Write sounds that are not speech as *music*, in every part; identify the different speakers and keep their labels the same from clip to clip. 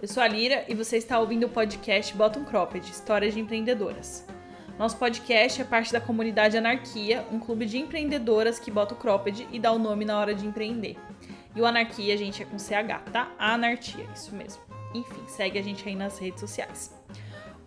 Speaker 1: Eu sou a Lira e você está ouvindo o podcast Bottom Cropped, Histórias de Empreendedoras. Nosso podcast é parte da comunidade Anarquia, um clube de empreendedoras que bota o cropped e dá o nome na hora de empreender. E o Anarquia, gente, é com CH, tá? Anarquia, isso mesmo. Enfim, segue a gente aí nas redes sociais.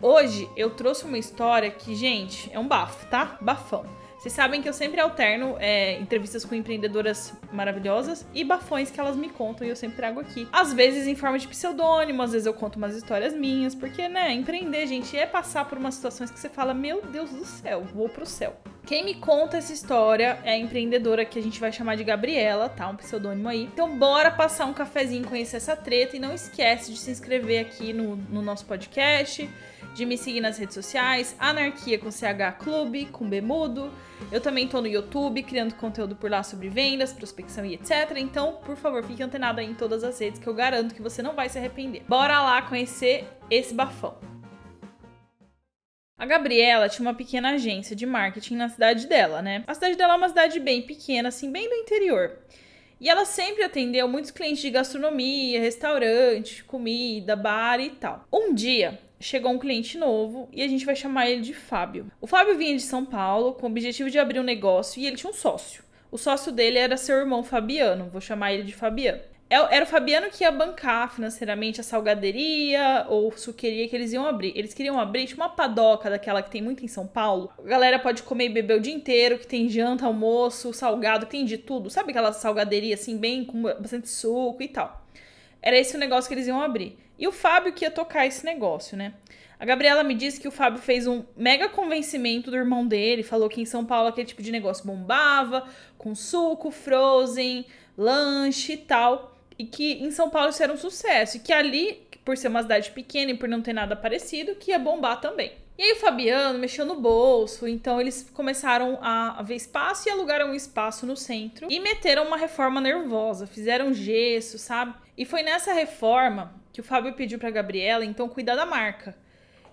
Speaker 1: Hoje eu trouxe uma história que, gente, é um bafo, tá? Bafão. Vocês sabem que eu sempre alterno é, entrevistas com empreendedoras maravilhosas e bafões que elas me contam e eu sempre trago aqui. Às vezes em forma de pseudônimo, às vezes eu conto umas histórias minhas, porque, né, empreender, gente, é passar por umas situações que você fala, meu Deus do céu, vou pro céu. Quem me conta essa história é a empreendedora que a gente vai chamar de Gabriela, tá? Um pseudônimo aí. Então, bora passar um cafezinho, conhecer essa treta e não esquece de se inscrever aqui no, no nosso podcast de me seguir nas redes sociais, Anarquia com CH Clube, com Bemudo. Eu também tô no YouTube criando conteúdo por lá sobre vendas, prospecção e etc. Então, por favor, fique antenado aí em todas as redes que eu garanto que você não vai se arrepender. Bora lá conhecer esse bafão. A Gabriela tinha uma pequena agência de marketing na cidade dela, né? A cidade dela é uma cidade bem pequena, assim, bem do interior. E ela sempre atendeu muitos clientes de gastronomia, restaurante, comida, bar e tal. Um dia, chegou um cliente novo e a gente vai chamar ele de Fábio. O Fábio vinha de São Paulo com o objetivo de abrir um negócio e ele tinha um sócio. O sócio dele era seu irmão Fabiano, vou chamar ele de Fabiano. É era o Fabiano que ia bancar financeiramente a salgaderia ou suqueria que eles iam abrir. Eles queriam abrir tipo, uma padoca daquela que tem muito em São Paulo. A galera pode comer e beber o dia inteiro, que tem janta, almoço, salgado, tem de tudo. Sabe aquela salgaderia assim, bem com bastante suco e tal. Era esse o negócio que eles iam abrir. E o Fábio que ia tocar esse negócio, né? A Gabriela me disse que o Fábio fez um mega convencimento do irmão dele, falou que em São Paulo aquele tipo de negócio bombava, com suco, frozen, lanche e tal, e que em São Paulo isso era um sucesso, e que ali, por ser uma cidade pequena e por não ter nada parecido, que ia bombar também. E aí o Fabiano mexeu no bolso, então eles começaram a ver espaço e alugaram um espaço no centro e meteram uma reforma nervosa, fizeram gesso, sabe? E foi nessa reforma que o Fábio pediu para Gabriela então cuidar da marca.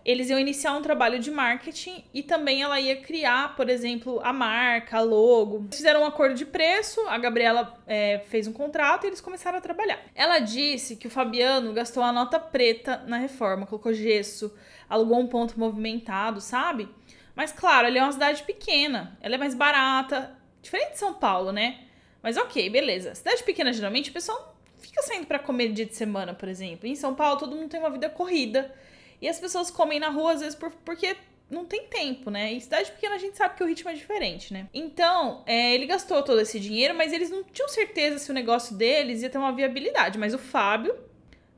Speaker 1: Eles iam iniciar um trabalho de marketing e também ela ia criar, por exemplo, a marca, a logo. Fizeram um acordo de preço, a Gabriela é, fez um contrato e eles começaram a trabalhar. Ela disse que o Fabiano gastou a nota preta na reforma, colocou gesso, alugou um ponto movimentado, sabe? Mas claro, ele é uma cidade pequena, ela é mais barata, diferente de São Paulo, né? Mas ok, beleza. Cidade pequena, geralmente, o pessoal fica saindo para comer dia de semana, por exemplo. Em São Paulo, todo mundo tem uma vida corrida. E as pessoas comem na rua, às vezes, por, porque não tem tempo, né? Em cidade pequena a gente sabe que o ritmo é diferente, né? Então, é, ele gastou todo esse dinheiro, mas eles não tinham certeza se o negócio deles ia ter uma viabilidade. Mas o Fábio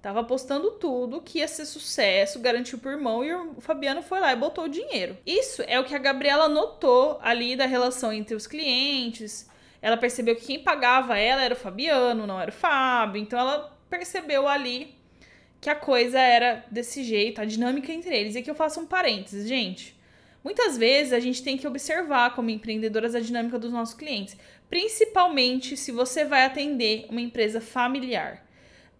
Speaker 1: tava apostando tudo que ia ser sucesso, garantiu por irmão, e o Fabiano foi lá e botou o dinheiro. Isso é o que a Gabriela notou ali da relação entre os clientes, ela percebeu que quem pagava ela era o Fabiano, não era o Fábio. Então ela percebeu ali que a coisa era desse jeito, a dinâmica entre eles. E aqui eu faço um parênteses, gente. Muitas vezes a gente tem que observar como empreendedoras a dinâmica dos nossos clientes, principalmente se você vai atender uma empresa familiar.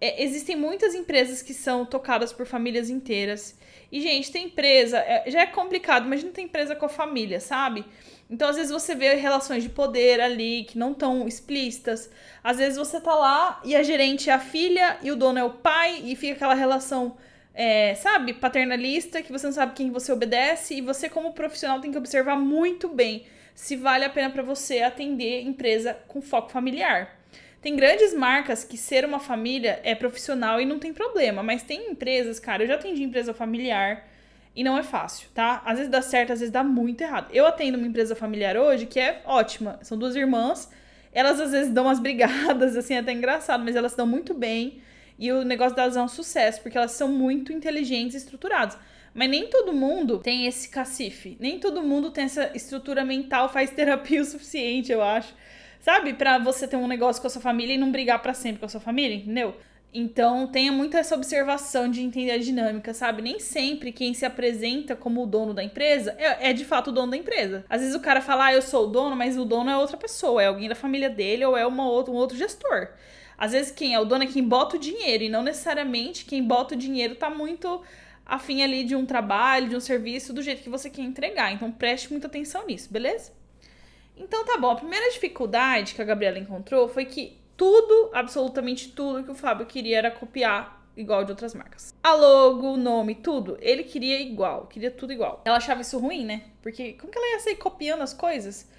Speaker 1: É, existem muitas empresas que são tocadas por famílias inteiras. E, gente, tem empresa, é, já é complicado, mas não tem empresa com a família, sabe? Então, às vezes, você vê relações de poder ali que não estão explícitas. Às vezes você tá lá e a gerente é a filha e o dono é o pai, e fica aquela relação, é, sabe, paternalista, que você não sabe quem você obedece, e você, como profissional, tem que observar muito bem se vale a pena para você atender empresa com foco familiar. Tem grandes marcas que ser uma família é profissional e não tem problema, mas tem empresas, cara, eu já atendi empresa familiar e não é fácil, tá? Às vezes dá certo, às vezes dá muito errado. Eu atendo uma empresa familiar hoje que é ótima. São duas irmãs. Elas às vezes dão umas *laughs* brigadas, assim, é até engraçado, mas elas dão muito bem. E o negócio delas é um sucesso, porque elas são muito inteligentes e estruturadas. Mas nem todo mundo tem esse cacife. Nem todo mundo tem essa estrutura mental, faz terapia *laughs* o suficiente, eu acho. Sabe? para você ter um negócio com a sua família e não brigar para sempre com a sua família, entendeu? Então, tenha muito essa observação de entender a dinâmica, sabe? Nem sempre quem se apresenta como o dono da empresa é, é, de fato o dono da empresa. Às vezes o cara fala, ah, eu sou o dono, mas o dono é outra pessoa, é alguém da família dele ou é uma outra, um outro gestor. Às vezes quem é o dono é quem bota o dinheiro e não necessariamente quem bota o dinheiro tá muito afim ali de um trabalho, de um serviço, do jeito que você quer entregar. Então, preste muita atenção nisso, beleza? Então tá bom. A primeira dificuldade que a Gabriela encontrou foi que tudo, absolutamente tudo que o Fábio queria era copiar igual de outras marcas. A logo, o nome, tudo. Ele queria igual, queria tudo igual. Ela achava isso ruim, né? Porque como que ela ia sair copiando as coisas?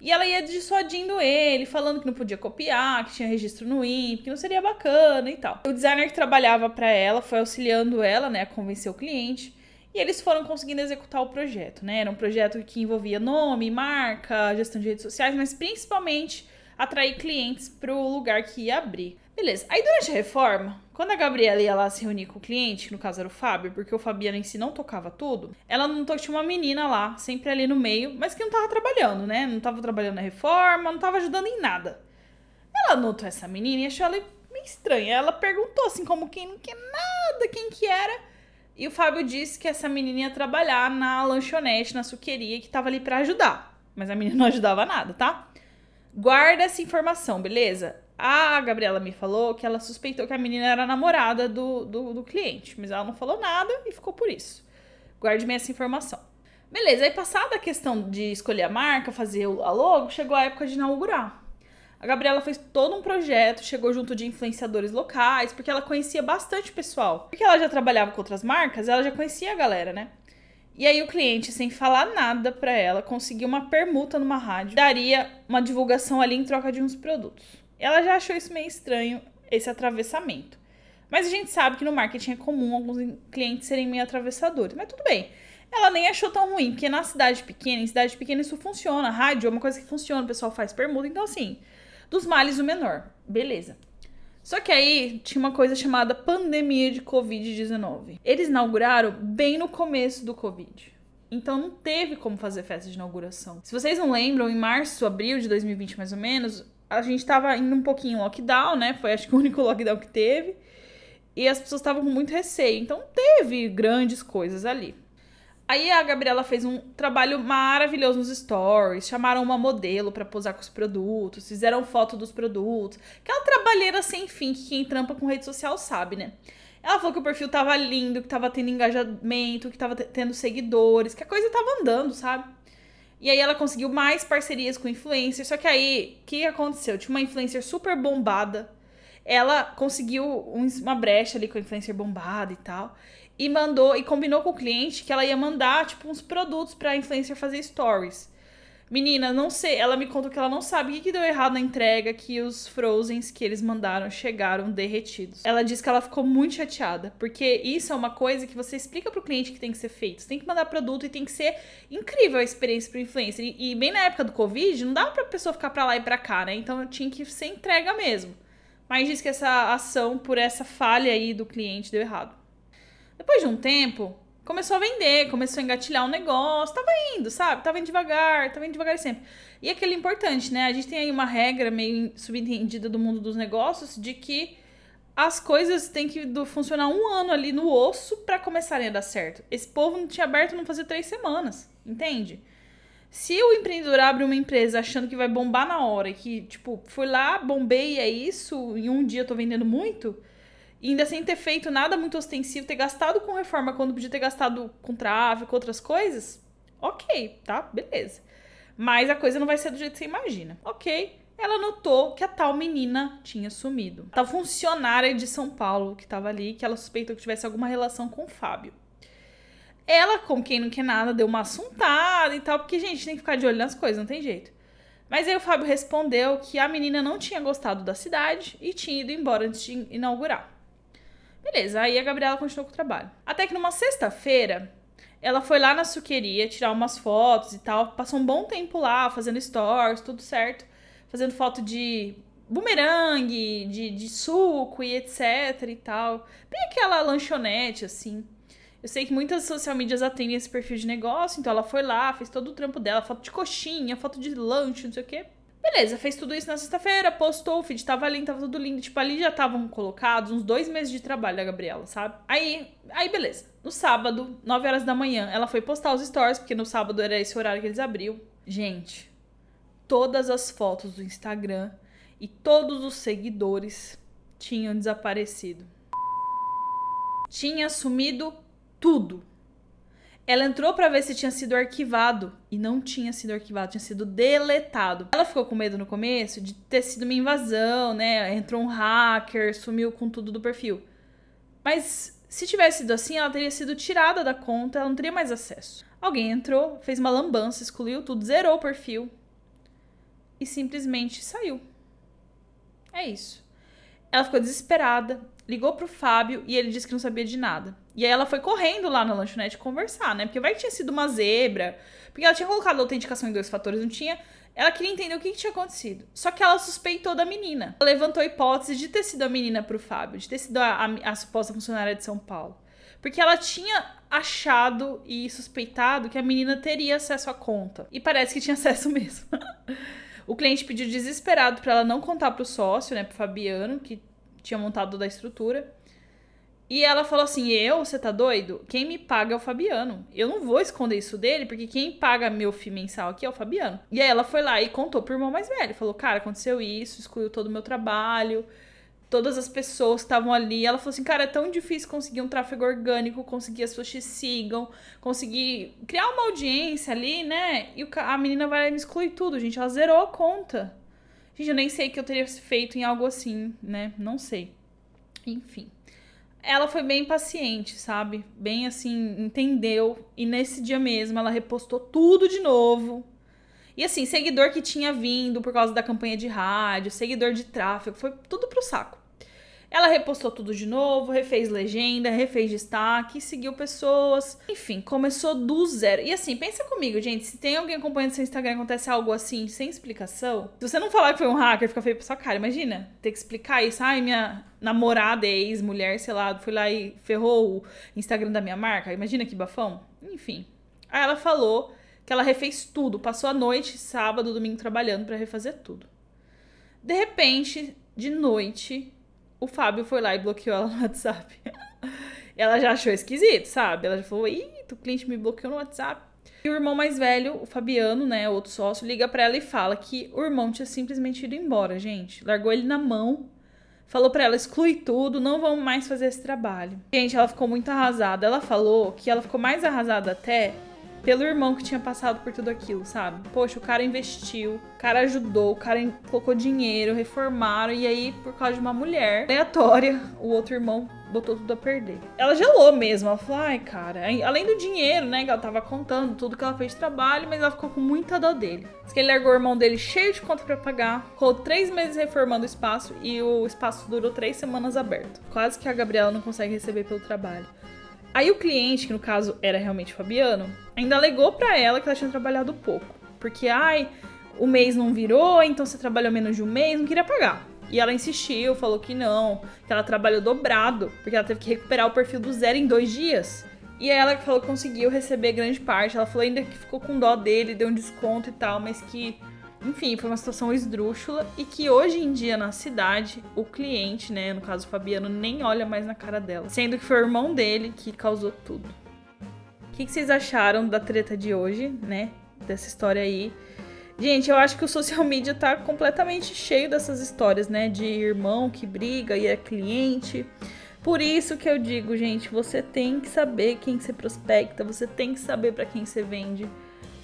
Speaker 1: E ela ia dissuadindo ele, falando que não podia copiar, que tinha registro no INPE, que não seria bacana e tal. O designer que trabalhava para ela foi auxiliando ela, né, a convencer o cliente. E eles foram conseguindo executar o projeto, né? Era um projeto que envolvia nome, marca, gestão de redes sociais, mas principalmente atrair clientes para o lugar que ia abrir. Beleza. Aí durante a reforma, quando a Gabriela ia lá se reunir com o cliente, que no caso era o Fábio, porque o Fabiano em si não tocava tudo, ela notou que tinha uma menina lá, sempre ali no meio, mas que não tava trabalhando, né? Não tava trabalhando na reforma, não tava ajudando em nada. Ela notou essa menina e achou ela meio estranha. Ela perguntou assim, como quem não quer nada, quem que era. E o Fábio disse que essa menina ia trabalhar na lanchonete, na suqueria, que tava ali para ajudar. Mas a menina não ajudava nada, tá? Guarda essa informação, beleza? A Gabriela me falou que ela suspeitou que a menina era namorada do, do, do cliente, mas ela não falou nada e ficou por isso. Guarde-me essa informação. Beleza, aí passada a questão de escolher a marca, fazer a logo, chegou a época de inaugurar. A Gabriela fez todo um projeto, chegou junto de influenciadores locais, porque ela conhecia bastante pessoal. Porque ela já trabalhava com outras marcas, ela já conhecia a galera, né? E aí o cliente, sem falar nada para ela, conseguiu uma permuta numa rádio, daria uma divulgação ali em troca de uns produtos. Ela já achou isso meio estranho, esse atravessamento. Mas a gente sabe que no marketing é comum alguns clientes serem meio atravessadores, mas tudo bem. Ela nem achou tão ruim, porque na cidade pequena, em cidade pequena isso funciona. Rádio é uma coisa que funciona, o pessoal faz permuta, então assim, dos males o menor. Beleza. Só que aí tinha uma coisa chamada pandemia de Covid-19. Eles inauguraram bem no começo do Covid. Então não teve como fazer festa de inauguração. Se vocês não lembram, em março, abril de 2020 mais ou menos, a gente tava indo um pouquinho em lockdown, né? Foi acho que o único *laughs* lockdown que teve. E as pessoas estavam com muito receio. Então teve grandes coisas ali. Aí a Gabriela fez um trabalho maravilhoso nos stories, chamaram uma modelo para posar com os produtos, fizeram foto dos produtos. Aquela trabalheira sem fim que quem trampa com rede social sabe, né? Ela falou que o perfil tava lindo, que tava tendo engajamento, que tava tendo seguidores, que a coisa tava andando, sabe? E aí ela conseguiu mais parcerias com influencers, só que aí, o que aconteceu? Tinha uma influencer super bombada, ela conseguiu uma brecha ali com a influencer bombada e tal e mandou e combinou com o cliente que ela ia mandar tipo uns produtos para influencer fazer stories. Menina, não sei, ela me contou que ela não sabe o que, que deu errado na entrega, que os frozens que eles mandaram chegaram derretidos. Ela disse que ela ficou muito chateada, porque isso é uma coisa que você explica pro cliente que tem que ser feito. Você tem que mandar produto e tem que ser incrível a experiência pro influencer. E, e bem na época do Covid, não dava pra pessoa ficar pra lá e pra cá, né? Então tinha que ser entrega mesmo. Mas diz que essa ação, por essa falha aí do cliente, deu errado. Depois de um tempo, começou a vender, começou a engatilhar um negócio, tava indo, sabe? Tava indo devagar, tava indo devagar sempre. E aquele importante, né? A gente tem aí uma regra meio subentendida do mundo dos negócios de que as coisas têm que funcionar um ano ali no osso para começarem a dar certo. Esse povo não tinha aberto não fazia três semanas, entende? Se o empreendedor abre uma empresa achando que vai bombar na hora que, tipo, fui lá, bombei é isso, em um dia eu tô vendendo muito, e ainda sem ter feito nada muito ostensivo, ter gastado com reforma quando podia ter gastado com tráfico, outras coisas, ok, tá? Beleza. Mas a coisa não vai ser do jeito que você imagina. Ok. Ela notou que a tal menina tinha sumido. A tal funcionária de São Paulo que estava ali, que ela suspeitou que tivesse alguma relação com o Fábio. Ela, como quem não quer nada, deu uma assuntada e tal, porque, gente, tem que ficar de olho nas coisas, não tem jeito. Mas aí o Fábio respondeu que a menina não tinha gostado da cidade e tinha ido embora antes de inaugurar. Beleza, aí a Gabriela continuou com o trabalho. Até que numa sexta-feira, ela foi lá na suqueria tirar umas fotos e tal. Passou um bom tempo lá, fazendo stories, tudo certo. Fazendo foto de bumerangue, de, de suco e etc e tal. Bem aquela lanchonete, assim. Eu sei que muitas social medias atendem esse perfil de negócio, então ela foi lá, fez todo o trampo dela, foto de coxinha, foto de lanche, não sei o quê. Beleza, fez tudo isso na sexta-feira, postou, o feed tava lindo, tava tudo lindo. Tipo, ali já estavam colocados uns dois meses de trabalho da Gabriela, sabe? Aí, aí beleza. No sábado, 9 horas da manhã, ela foi postar os stories, porque no sábado era esse horário que eles abriam. Gente, todas as fotos do Instagram e todos os seguidores tinham desaparecido. Tinha sumido tudo. Ela entrou para ver se tinha sido arquivado e não tinha sido arquivado, tinha sido deletado. Ela ficou com medo no começo de ter sido uma invasão, né? Entrou um hacker, sumiu com tudo do perfil. Mas se tivesse sido assim, ela teria sido tirada da conta, ela não teria mais acesso. Alguém entrou, fez uma lambança, excluiu tudo, zerou o perfil e simplesmente saiu. É isso. Ela ficou desesperada, ligou pro Fábio e ele disse que não sabia de nada. E aí ela foi correndo lá na lanchonete conversar, né? Porque vai que tinha sido uma zebra, porque ela tinha colocado autenticação em dois fatores, não tinha. Ela queria entender o que, que tinha acontecido. Só que ela suspeitou da menina. Ela levantou a hipótese de ter sido a menina pro Fábio, de ter sido a, a, a suposta funcionária de São Paulo. Porque ela tinha achado e suspeitado que a menina teria acesso à conta. E parece que tinha *laughs* acesso mesmo. O cliente pediu desesperado para ela não contar pro sócio, né, pro Fabiano, que tinha montado toda a estrutura. E ela falou assim: Eu, você tá doido? Quem me paga é o Fabiano. Eu não vou esconder isso dele, porque quem paga meu FII mensal aqui é o Fabiano. E aí ela foi lá e contou pro irmão mais velho. Falou: Cara, aconteceu isso, excluiu todo o meu trabalho, todas as pessoas estavam ali. Ela falou assim: Cara, é tão difícil conseguir um tráfego orgânico, conseguir as pessoas te sigam, conseguir criar uma audiência ali, né? E a menina vai me exclui tudo, gente. Ela zerou a conta. Gente, eu nem sei que eu teria feito em algo assim, né? Não sei. Enfim ela foi bem paciente, sabe? Bem assim, entendeu. E nesse dia mesmo ela repostou tudo de novo. E assim, seguidor que tinha vindo por causa da campanha de rádio, seguidor de tráfego, foi tudo pro saco. Ela repostou tudo de novo, refez legenda, refez destaque, seguiu pessoas. Enfim, começou do zero. E assim, pensa comigo, gente. Se tem alguém acompanhando seu Instagram e acontece algo assim, sem explicação. Se você não falar que foi um hacker, fica feio pra sua cara. Imagina, ter que explicar isso. Ai, minha namorada, ex-mulher, sei lá, foi lá e ferrou o Instagram da minha marca. Imagina que bafão. Enfim. Aí ela falou que ela refez tudo. Passou a noite, sábado, domingo trabalhando para refazer tudo. De repente, de noite, o Fábio foi lá e bloqueou ela no WhatsApp. *laughs* ela já achou esquisito, sabe? Ela já falou: ih, o cliente me bloqueou no WhatsApp. E o irmão mais velho, o Fabiano, né, outro sócio, liga para ela e fala que o irmão tinha simplesmente ido embora, gente. Largou ele na mão, falou para ela exclui tudo, não vamos mais fazer esse trabalho. Gente, ela ficou muito arrasada. Ela falou que ela ficou mais arrasada até pelo irmão que tinha passado por tudo aquilo, sabe? Poxa, o cara investiu, o cara ajudou, o cara colocou dinheiro, reformaram, e aí, por causa de uma mulher aleatória, *laughs* o outro irmão botou tudo a perder. Ela gelou mesmo, ela falou, ai, cara, além do dinheiro, né, que ela tava contando, tudo que ela fez de trabalho, mas ela ficou com muita dó dele. Diz que ele largou o irmão dele cheio de conta para pagar, ficou três meses reformando o espaço e o espaço durou três semanas aberto. Quase que a Gabriela não consegue receber pelo trabalho. Aí o cliente, que no caso era realmente Fabiano, ainda alegou para ela que ela tinha trabalhado pouco. Porque, ai, o mês não virou, então você trabalhou menos de um mês, não queria pagar. E ela insistiu, falou que não, que ela trabalhou dobrado, porque ela teve que recuperar o perfil do zero em dois dias. E ela que falou que conseguiu receber grande parte. Ela falou ainda que ficou com dó dele, deu um desconto e tal, mas que enfim, foi uma situação esdrúxula e que hoje em dia na cidade, o cliente, né, no caso o Fabiano, nem olha mais na cara dela. Sendo que foi o irmão dele que causou tudo. O que, que vocês acharam da treta de hoje, né? Dessa história aí. Gente, eu acho que o social media tá completamente cheio dessas histórias, né? De irmão que briga e é cliente. Por isso que eu digo, gente, você tem que saber quem você prospecta, você tem que saber para quem você vende.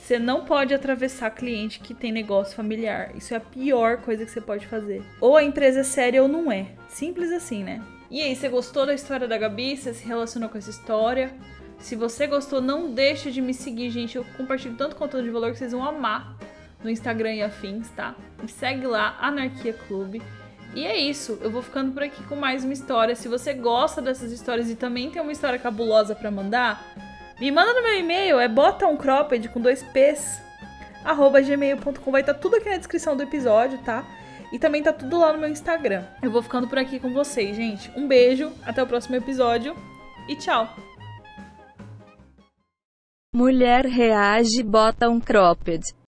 Speaker 1: Você não pode atravessar cliente que tem negócio familiar. Isso é a pior coisa que você pode fazer. Ou a empresa é séria ou não é. Simples assim, né? E aí, você gostou da história da Gabi? Você se relacionou com essa história? Se você gostou, não deixe de me seguir, gente. Eu compartilho tanto conteúdo de valor que vocês vão amar no Instagram e afins, tá? Me segue lá, Anarquia Clube. E é isso, eu vou ficando por aqui com mais uma história. Se você gosta dessas histórias e também tem uma história cabulosa para mandar, me manda no meu e-mail, é botaumcropped com dois P's, arroba gmail.com. Vai estar tá tudo aqui na descrição do episódio, tá? E também tá tudo lá no meu Instagram. Eu vou ficando por aqui com vocês, gente. Um beijo, até o próximo episódio e tchau!
Speaker 2: Mulher reage bota um cropped.